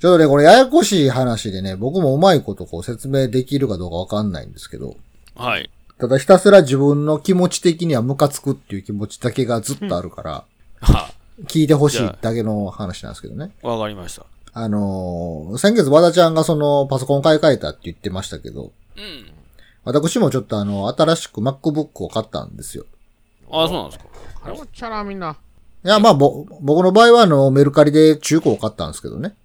ちょっとね、これややこしい話でね、僕もうまいことこう説明できるかどうかわかんないんですけど、はい。ただひたすら自分の気持ち的にはムカつくっていう気持ちだけがずっとあるから、は 聞いてほしいだけの話なんですけどね。わかりました。あのー先月和田ちゃんがそのパソコン買い替えたって言ってましたけど、うん。私もちょっとあの、新しく MacBook を買ったんですよ。あ、そうなんですか。あれもっちゃな、みんな。いや、まあ、ぼ、僕の場合はあの、メルカリで中古を買ったんですけどね。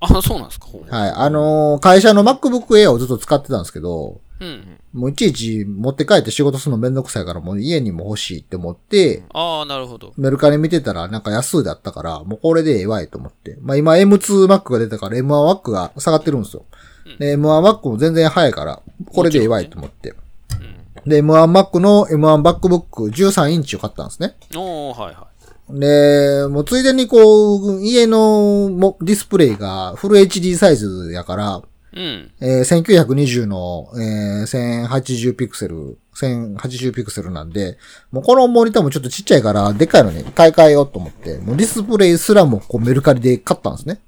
あ、そうなんですか？はい。あのー会社の MacBook Air をずっと使ってたんですけど、うん。もういちいち持って帰って仕事するのめんどくさいからもう家にも欲しいって思って、ああ、なるほど。メルカリ見てたらなんか安いだったから、もうこれでええわいと思って。まあ今 M2Mac が出たから M1Mac が下がってるんですよ。で、M1Mac も全然早いから、これでええわいと思って。で、M1Mac の M1MacBook 13インチを買ったんですね。おー、はいはで、もうついでにこう、家のもディスプレイがフル HD サイズやから、い。うん。えー1920の、えー1080ピクセル、1080ピクセルなんで、もうこのモニターもちょっとちっちゃいから、でっかいのに買い替えようと思って、もうディスプレイすらもこうメルカリで買ったんですね。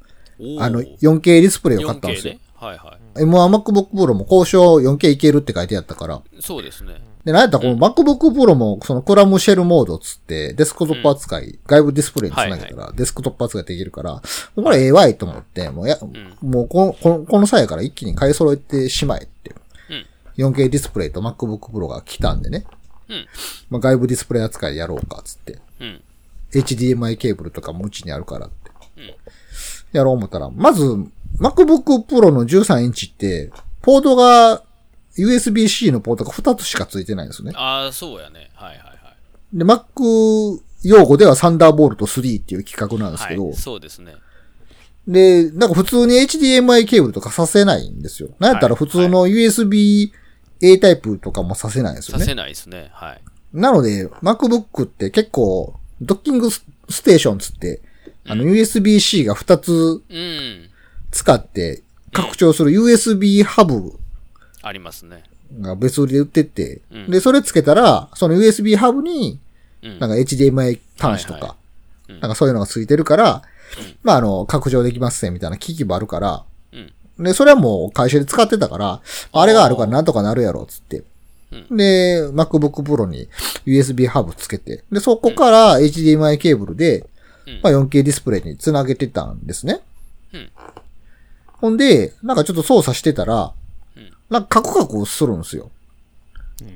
あの、4K ディスプレイを買ったんです 4K よね。。はいは M1MacBook Pro も交渉 4K いけるって書いてあったから。い。そうですね。で、なんやったらこの MacBook Pro もそのクラムシェルモードっつって、デスクトップ扱い、外部ディスプレイにつなげたら、デスクトップ扱いできるから、これええわいと思って、もうや、もうこの、この、この際やから一気に買い揃えてしまえって。4K ディスプレイと MacBook Pro が来たんでね。うんまあ、外部ディスプレイ扱いやろうかっつって。うん。HDMI ケーブルとかもうちにあるからって。やろう思ったら、まず、MacBook Pro の13インチって、ポートが、USB-C のポートが2つしかついてないんですよね。ああ、そうやね。はいはいはい。で、Mac 用語ではサンダーボルト3っていう企画なんですけど、はい、そうですね。で、なんか普通に HDMI ケーブルとかさせないんですよ。なんやったら普通の USB A タイプとかもさせないんですよね。させないですね。はい。なので、MacBook って結構、ドッキングスステーションつって、あの USB-C が2つうん。使って拡張する USB ハブありますね。が別売りで売ってて、うん。で、それつけたら、その USB ハブに、うん。なんか HDMI 端子とか、なんかそういうのがついてるから、まああの、拡張できますね、みたいな機器もあるから、うん。で、それはもう会社で使ってたから、あれがあるからなんとかなるやろ、つって。で、MacBook Pro に USB ハブつけて、で、そこから HDMI ケーブルで、うん。まあ 4K ディスプレイにつなげてたんですね。うん。ほんで、なんかちょっと操作してたら、うんなんかカクカクするんですよ。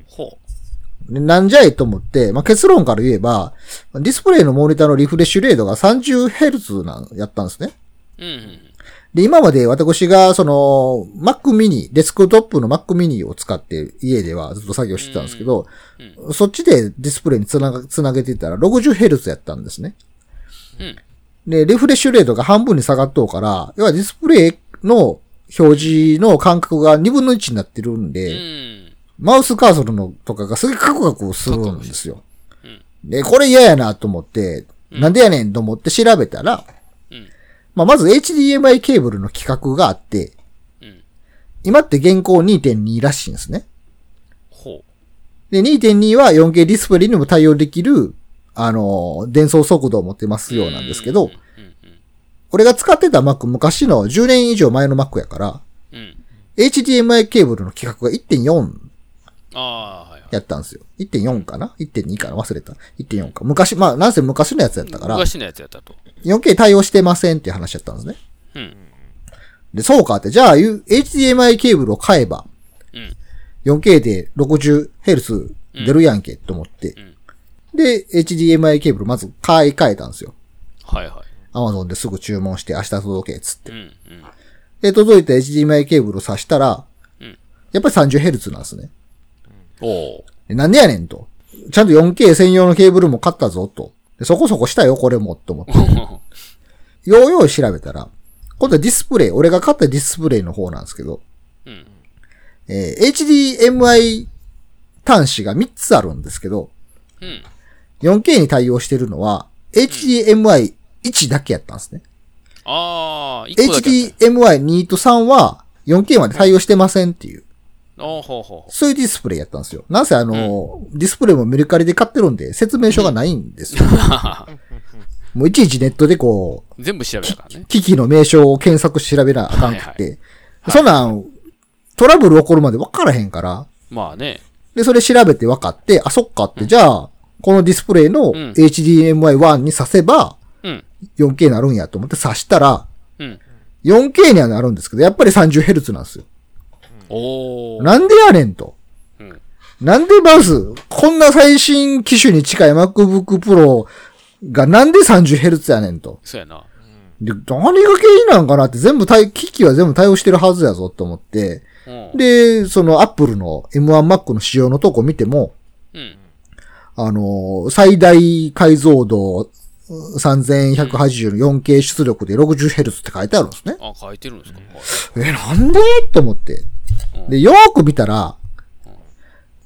ほでなんじゃいと思って、まあ、結論から言えば、ディスプレイのモニターのリフレッシュレートが 30Hz なん、やったんですね。う。うんうん。で、今まで私が、その、Mac mini、デスクトップの Mac mini を使って家ではずっと作業してたんですけど、そっちでディスプレイにつなが、つなげてたら 60Hz やったんですね。うん。で、リフレッシュレートが半分に下がっとうから、要はディスプレイの表示の間隔が2分の1になってるんうで、ん。マウスカーソルのとかがすげえカクカクするんですよ。で、これ嫌やなと思って、なんでやねんと思って調べたら、うん。まあ、まず HDMI ケーブルの規格があって、うん。今って現行2.2らしいんですね。ほで、2.2は 4K ディスプレイにも対応できる、あの、伝送速度を持ってますう。ようなんですけどうん、。うん。俺が使ってた Mac 昔の10年以上前の Mac やから、うん。うん。HDMI ケーブルの規格が1.4ああ、はいはい。やったんですよ。1.4かな ?1.2 かな？忘れた。1.4か。昔、まあ、なんせ昔のやつやったから、昔のやつやったと。4K 対応してませんっていう話やったんですね。うん。で、そうかって、じゃあ、HDMI ケーブルを買えば、うん。4K で 60Hz 出るやんけ、と思って。んで、HDMI ケーブルまず買い替えたんですよ。はいはい。Amazon ですぐ注文して明日届け、つってう。ん。うん。で、届いた HDMI ケーブルを挿したら、うんやっぱり 30Hz なんですね。おなんでやねんと。ちゃんと 4K 専用のケーブルも買ったぞ、と。でそこそこしたよ、これも、と思って。ようよう調べたら、今度はディスプレイ、俺が買ったディスプレイの方なんですけど、うん。えー HDMI 端子が3つあるんですけど、うん。4K に対応してるのは、HDMI1 だけやったんですね。ああ、一個だけやった HDMI2 と3は 4K まで対応してませんっていう、ほうほそういうディスプレイやったんですよ。なんせあの、ディスプレイもメルカリで買ってるんで説明書がないんですよ。もういちいちネットでこう、全部調べたからね。機器の名称を検索調べなあかんくはいて、そんなん、トラブル起こるまで分からへんから、まあね。で、それ調べて分かって、あ、そっかって、じゃあ、このディスプレイのん HDMI1 に挿せば、うん。4K になるんやと思って挿したら、うん。4K にはなるんですけど、やっぱり 30Hz なんですよ。おー。なんでやねんと。うん。なんでまず、こんな最新機種に近い MacBook Pro がなんで 30Hz やねんと。そうやな。で、何が原因なんかなって全部対、機器は全部対応してるはずやぞと思って、うん。で、その Apple の M1Mac の仕様のとこ見ても、うん。あの、最大解像度3180の 4K 出力で 60Hz って書いてあるんですね。あ、書いてるんですか？え、なんで？と思って。で、よーく見たら、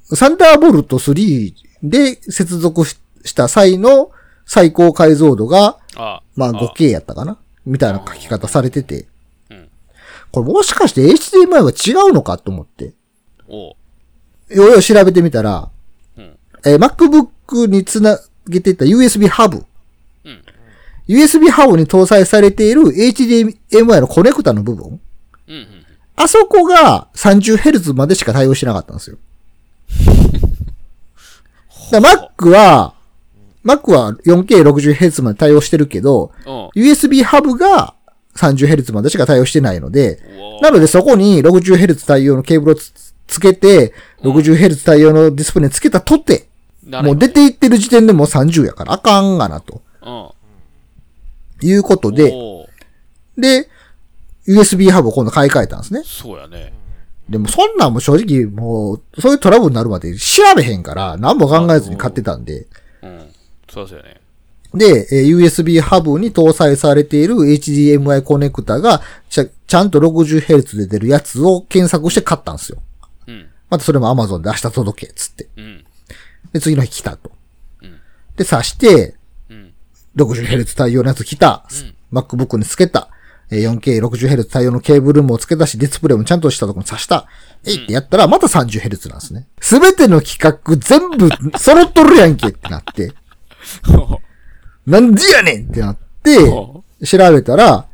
サンダーボルト3で接続しした際の最高解像度が、あ、まあ 5K やったかな？みたいな書き方されててうん。これもしかして HDMI は違うのかと思って。ようよう調べてみたら、うん。えー MacBook につなげていた USB ハブ。うん。USB ハブに搭載されている HDMI のコネクタの部分。うん。うん。あそこが 30Hz までしか対応してなかったんですよ。Mac は、Mac は 4K60Hz まで対応してるけど、うん。USB ハブが 30Hz までしか対応してないので、なのでそこに 60Hz 対応のケーブルをつつけて、60Hz 対応のディスプレイにつけたとて、もう出ていってる時点でもう30やからあかんがな、とうん。いうことで、で、USB ハブを今度買い替えたんですね。そうやね。でもそんなんも正直もう、そういうトラブルになるまで調べへんから、何も考えずに買ってたんで。うん。そうそうやね。で、えー USB ハブに搭載されている HDMI コネクタがちゃ、ちゃんと 60Hz で出るやつを検索して買ったんですよ。うん。またそれも Amazon で明日届け、つって。うん。で、次の日来たと。うん。で、挿して、うん。60Hz 対応のやつ来た。MacBook につけた。えー 4K60Hz 対応のケーブルもつけたし、ディスプレイもちゃんとしたところに挿した。えいってやったら、また 30Hz なんですね。すべての企画全部 揃っとるやんけってなって。なんでやねんってなって、お 調べたら、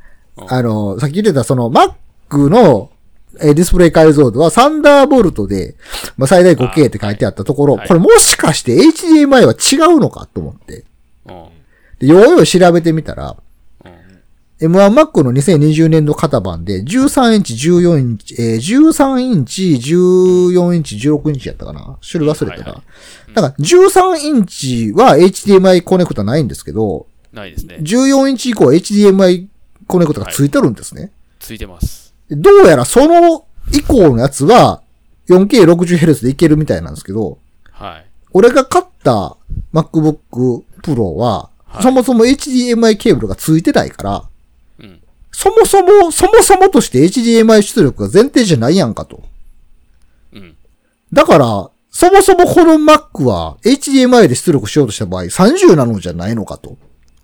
あの、さっき言ってたその Mac のえーディスプレイ解像度はサンダーボルトで、まあ、最大 5K って書いてあったところ、はいこれもしかして HDMI は違うのかと思って。うん。でようよう調べてみたら、うん。M1Mac の2020年度型番で13インチ、14インチ、えー13インチ、14インチ、16インチやったかな？種類忘れたな。はいはだから13インチは HDMI コネクタないんですけど、ないですね。14インチ以降は HDMI コネクタがついてるんですね。ついてます。どうやらその以降のやつは 4K60Hz でいけるみたいなんですけど、はい。俺が買った MacBook Pro は、はいそもそも HDMI ケーブルがついてないから、うん。そもそも、そもそもとして HDMI 出力が前提じゃないやんかと。うん。だから、そもそもこの Mac は HDMI で出力しようとした場合30なのじゃないのかと。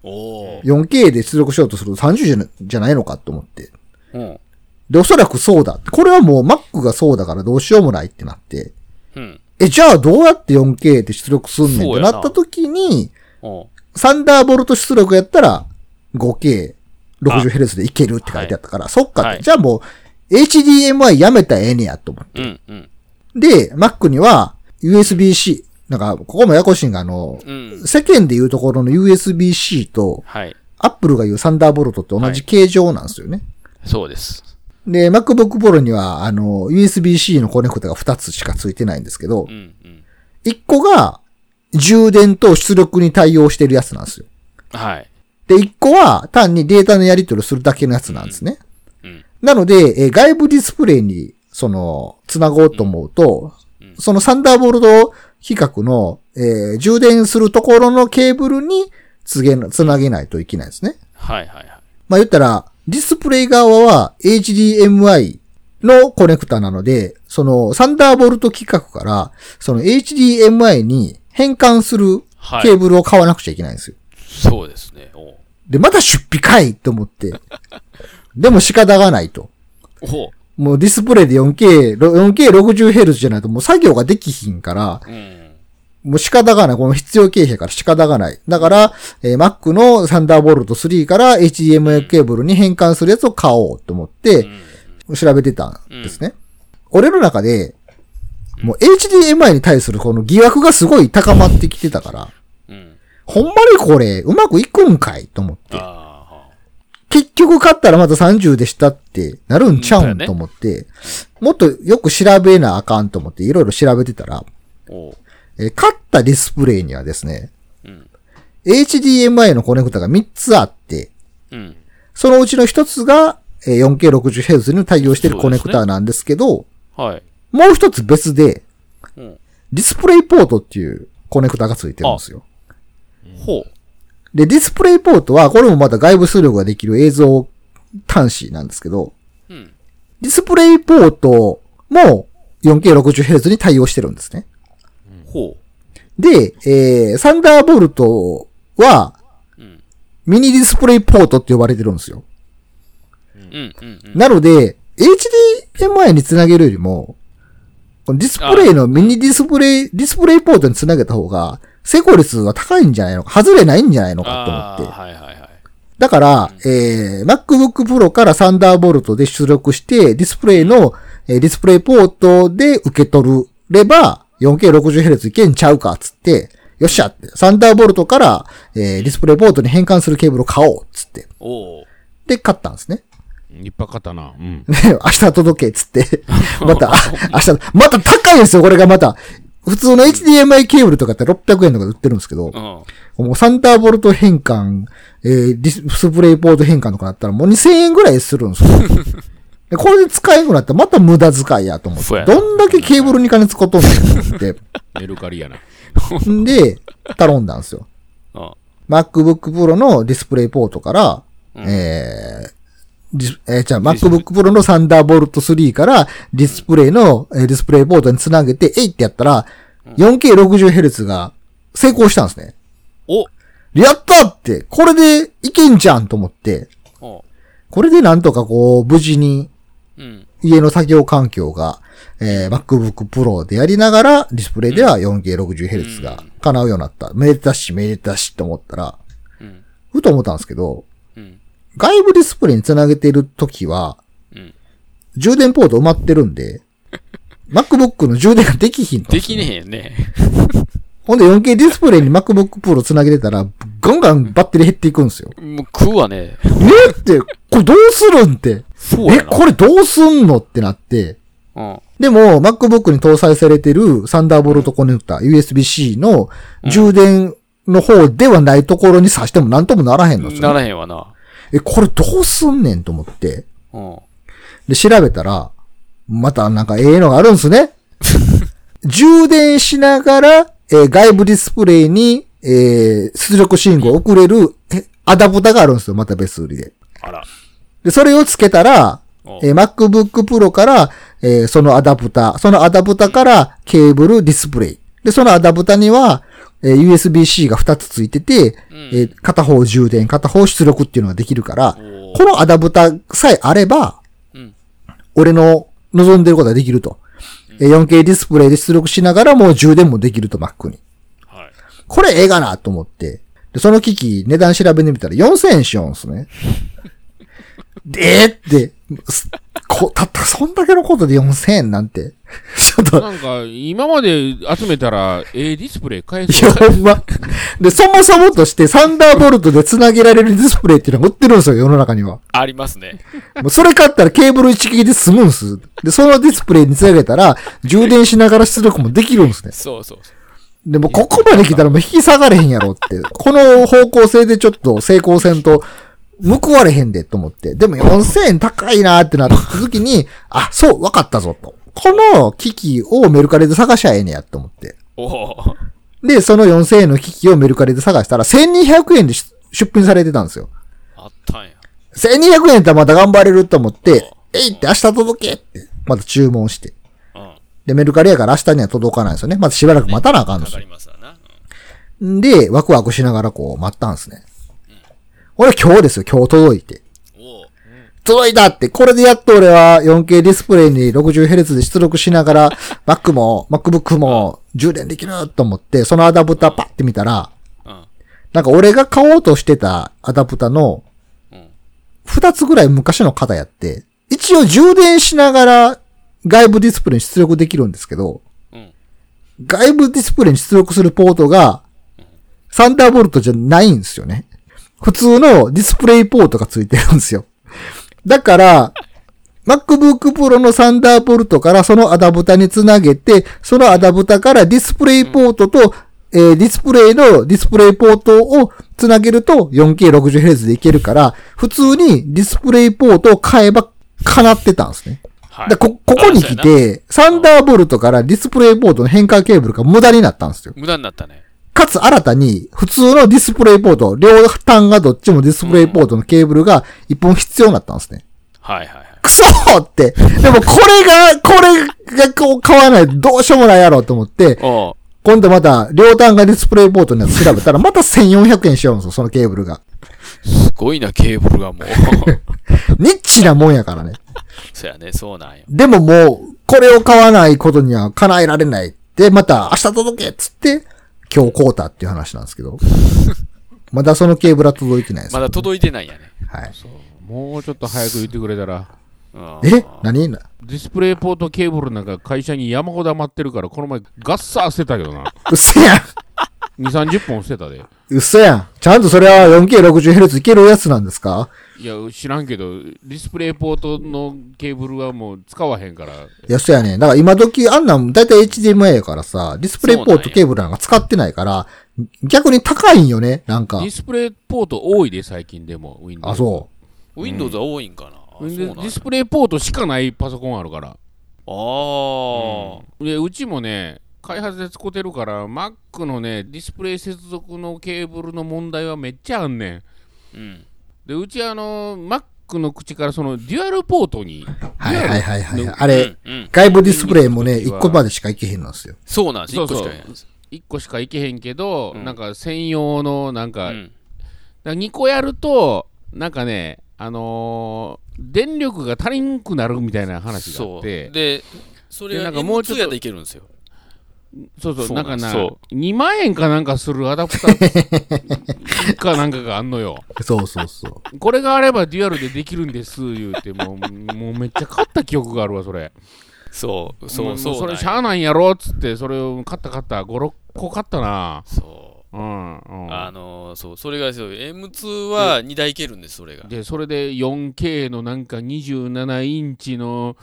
おー。4K で出力しようとすると30じゃないのかと思って。うん。で、おそらくそうだ。これはもう Mac がそうだからどうしようもないってなって。うん。え、じゃあどうやって 4K で出力すんねんってななった時に、おサンダーボルト出力やったら 5K、60Hz でいけるって書いてあったから、そっかはいじゃあもう HDMI やめたらええねやと思って。うん。うん。で、Mac には USB-C、なんか、ここもややこしいんが、あの、うん。世間で言うところの USB-C と、はい。Apple が言うサンダーボルトって同じ形状なんですよね。そうです。で、MacBook Pro には、あの、USB-C のコネクタが2つしかついてないんですけどう、ん。うん。1個が充電と出力に対応してるやつなんですよ。はい。で、1個は単にデータのやり取りをするだけのやつなんですね。うん。なので、えー外部ディスプレイに、その、つなごうと思うと、そのサンダーボルト比較の、えー充電するところのケーブルにつげな、つなげないといけないですね。はい。はい。はい。まあ言ったら、ディスプレイ側は HDMI のコネクタなので、そのサンダーボルト規格から、その HDMI に変換するはいケーブルを買わなくちゃいけないんですよ。そうですね。おで、また出費かいと思って。でも仕方がないと。おもうディスプレイで 4K、4K60Hz じゃないともう作業ができひんから、うん。もう仕方がない。この必要経費やから仕方がない。だから、えー Mac のサンダーボルト3から HDMI ケーブルに変換するやつを買おうと思ってうん。調べてたんですね。俺の中で、もう HDMI に対するこの疑惑がすごい高まってきてたから、うん。ほんまにこれうまくいくんかいと思って。結局買ったらまた30でしたってなるんちゃうんと思って、もっとよく調べなあかんと思っていろいろ調べてたら。えー買ったディスプレイにはですね、うん。HDMI のコネクタが3つあって、うん。そのうちの1つがえー 4K60Hz に対応しているコネクタなんですけど、はい。もう1つ別で、うん。ディスプレイポートっていうコネクタがついてるんですよ。ほう。で、ディスプレイポートは、これもまた外部出力ができる映像端子なんですけど、うん。ディスプレイポートも 4K60Hz に対応してるんですね。ほで、えー、サンダーボルトは、う。うん。ミニディスプレイポートって呼ばれてるんですよ。うん。うん。うん。なので、HDMI につなげるよりも、このディスプレイのミニディスプレイ、ディスプレイポートにつなげた方が、成功率は高いんじゃないのか、外れないんじゃないのかと思って。はいはいはい。だから、えー、MacBook Pro からサンダーボルトで出力して、ディスプレイの、えーディスプレイポートで受け取れば、4K60Hz いけんちゃうか、つって、よっしゃって、サンダーボルトから、えーディスプレイポートに変換するケーブルを買おう、つって。で、買ったんですね。いっぱい買ったな。うん。で、明日届け、つって。また、あ明日、また高いんですよ、これがまた。普通の HDMI ケーブルとかって600円とかで売ってるんですけど、うん。もうサンダーボルト変換、えーディスプレイポート変換とかなったらもう2000円ぐらいするんですよ。でこれで使えなくなったらまた無駄遣いやと思って。どんだけケーブルに金使っとんねんって。メルカリやな。んで、頼んだんですよ。うん。MacBook Pro のディスプレイポートから、うんえーえーじゃあ MacBook Pro のサンダーボルト3からディスプレイの、えーディスプレイポートにつなげて、えいってやったら、4K60Hz が成功したんですね。おやったって、これでいけんじゃんと思って。これでなんとかこう、無事にうん。家の作業環境が、えー MacBook Pro でやりながら、ディスプレイでは 4K60Hz が叶うようになった。めでたし、めでたしと思ったら、うん。ふと思ったんですけど、うん。外部ディスプレイにつなげてるときは、うん。充電ポート埋まってるんで、MacBook の充電ができひんのできねえね。ほんで 4K ディスプレイに MacBook Pro つなげてたら、ガンガンバッテリー減っていくんですよ。もう食うわね。えって、これどうするんって。え。これどうすんのってなって。うん。でも、MacBook に搭載されてるサンダーボルトコネクタ、USB-C の充電の方ではないところに挿しても何ともならへんのですなよ。らへんわな。え、これどうすんねんと思って。うん。で、調べたら、またなんかええのがあるんすね。充電しながら、えー外部ディスプレイに、えー出力信号を送れる、えアダプタがあるんですよ。また別売りで。あら。で、それをつけたら、おえー MacBook Pro から、えーそのアダプタ、そのアダプタからケーブルディスプレイ。で、そのアダプタには、えー USB-C が2つついてて、うんえー片方充電、片方出力っていうのができるから、このアダプタさえあれば、うん。俺の望んでることができると。えー 4K ディスプレイで出力しながらもう充電もできると Mac に。はい。これええがなと思って。で、その機器値段調べてみたら4000円しようんすね。で、えーって、すこ、たったそんだけのことで4000円なんて。ちょっと、なんか、今まで集めたら、ええディスプレイ買えいや、そう。ほんま。で、そもそもとしてサンダーボルトで繋げられるディスプレイっていうのが売ってるんですよ、世の中には。ありますね。もうそれ買ったらケーブル一撃で済むんす。で、そのディスプレイに繋げたら、充電しながら出力もできるんですね。そうそう。でも、ここまで来たらもう引き下がれへんやろって。この方向性でちょっと成功せんと、報われへんでと思って。でも4000円高いなってなった時に、あ、そう、わかったぞと。この機器をメルカリで探しゃええねやと思って。で、その4000円の機器をメルカリで探したら、1200円で出出品されてたんですよ。あったんや。1200円やったらまた頑張れると思って、えいって明日届けって、また注文して。うん。で、メルカリやから明日には届かないんですよね。またしばらく待たなあかんんですよで、ワクワクしながらこう待ったんですね。俺今日ですよ、今日届いて。届いたって、これでやっと俺は 4K ディスプレイに 60Hz で出力しながら、Mac も、MacBook も充電できると思って、そのアダプターパッて見たら、うん。なんか俺が買おうとしてたアダプターのうん。二つぐらい昔の型やって、一応充電しながら外部ディスプレイに出力できるんですけど、うん。外部ディスプレイに出力するポートが、サンダーボルトじゃないんですよね。普通のディスプレイポートがついてるんですよ。だから、MacBook Pro のサンダーボルトからそのアダプタにつなげて、そのアダプタからディスプレイポートと、えーディスプレイのディスプレイポートをつなげると 4K60Hz でいけるから、普通にディスプレイポートを買えば叶ってたんですね。はい。でこ、ここに来て、サンダーボルトからディスプレイポートの変換ケーブルが無駄になったんですよ。な無駄になったね。かつ新たに、普通のディスプレイポート、両端がどっちもディスプレイポートのケーブルが一本必要になったんですね。はいはいはい。クソーって。でもこれが、これがこう買わないとどうしようもないやろうと思って、今度また両端がディスプレイポートのやつ調べたら、また1400円しようんですよ、そのケーブルが。すごいな、ケーブルがもう。ニッチなもんやからね。そやね、そうなんよ。でももう、これを買わないことには叶えられない。で、また明日届けっつって、今日買うたっていう話なんですけど。まだそのケーブルは届いてないです。まだ届いてないんやね。はい。もうちょっと早く言ってくれたら。うんえ？何？ディスプレイポートケーブルなんか会社に山ほど余ってるから、この前ガッサー捨てたけどな。嘘やん2、30本捨てたで。嘘やんちゃんとそれは 4K60Hz いけるやつなんですか？いや、知らんけど、ディスプレイポートのケーブルはもう使わへんから。いや、そうやね。だから今時あんなんだいたい HDMI やからさ、ディスプレイポートケーブルなんか使ってないから、逆に高いんよね、なんかディ。スプレイポート多いで、最近でも。Windows あ、そ Windows は多いんかな。うんやディスプレイポートしかないパソコンあるから。ああ。でうちもね、開発で使ってるから、Mac のね、ディスプレイ接続のケーブルの問題はめっちゃあんねん。うん。で、うちあの、Mac の口からそのデュアルポートに、う。はいはいはいはい。のあれ、うんうん。外部ディスプレイもね、1個までしかいけへんなんですよ。そうなんです。1個しかないです。1個しかいけへんけど、うんなんか専用の、なんか、うん。2個やると、なんかね、あのー電力が足りんくなるみたいな話があ。って、で、それなんかもうちょっ M2 とやでいけるんですよ。そうそう、そうなんかなそ、2万円かなんかするアダプター かなんかがあんのよ。そうそうそう。これがあればデュアルでできるんです、言うて、もう、もうめっちゃ買った記憶があるわ、それ。そう。もそううそう。それしゃあないんやろっつって、それを買った買った、5、6個買ったな。そう。うん、うん。あのー、そう、それがそう、M2 は2台いけるんです、それが。で、それで 4K のなんか27インチの、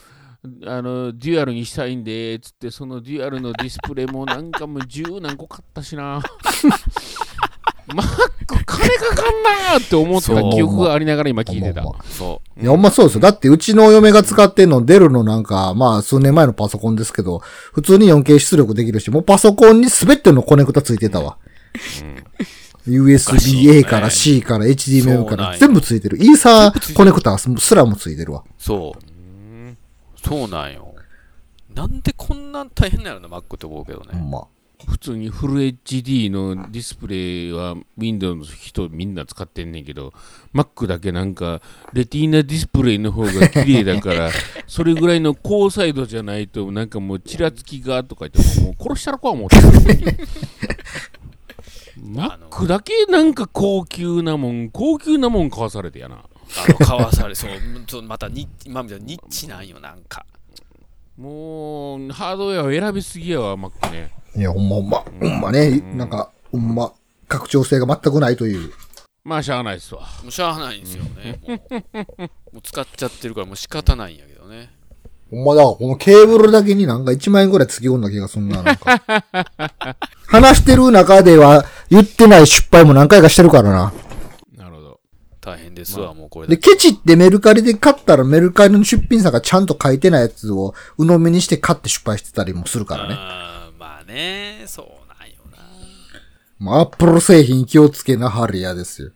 あの、デュアルにしたいんで、つって、そのデュアルのディスプレイもなんかもう10何個買ったしな。マック金かかんなーって思った記憶がありながら今聞いてたそいや、ほんまそうですよ。だって、うちの嫁が使ってんの、デルのなんか、まあ、数年前のパソコンですけど、普通に 4K 出力できるし、もうパソコンに全てのコネクタついてたわ。USB-A から C から HDMI から全部ついてる。イーサーコネクタすらもついてるわ。う。そう。そうなんよ。なんでこんな大変なの Mac って思うけどね。ほんま。普通にフル HD のディスプレイは Windows の人みんな使ってんねんけど Mac だけなんかレティーナディスプレイの方が綺麗だから それぐらいの高彩度じゃないとなんかもうちらつきがとか言ってもう殺したらこは思ってる Mac だけなんか高級なもん高級なもん買わされてやなあの、買わされ、そう、またに、今みたいにニッチなんよ、なんか。もうハードウェアを選びすぎやわ Mac ねいや、ほんまほんま。ほんまね。なんか、ほんま、拡張性が全くないという。まあしゃあないっすわもうしゃあないんですよね。も うもう使っちゃってるからもう仕方ないんやけどね。ほんまだ、このケーブルだけになんか1万円ぐらいつぎ込んだ気がすんな、なんか。話してる中では言ってない失敗も何回かしてるからな。大変ですわ、もうこれで、で。ケチってメルカリで買ったらメルカリの出品者がちゃんと書いてないやつを鵜呑みにして買って失敗してたりもするからね。まあね、そうなんよな。まあ、アップル製品気をつけなはるやですよ。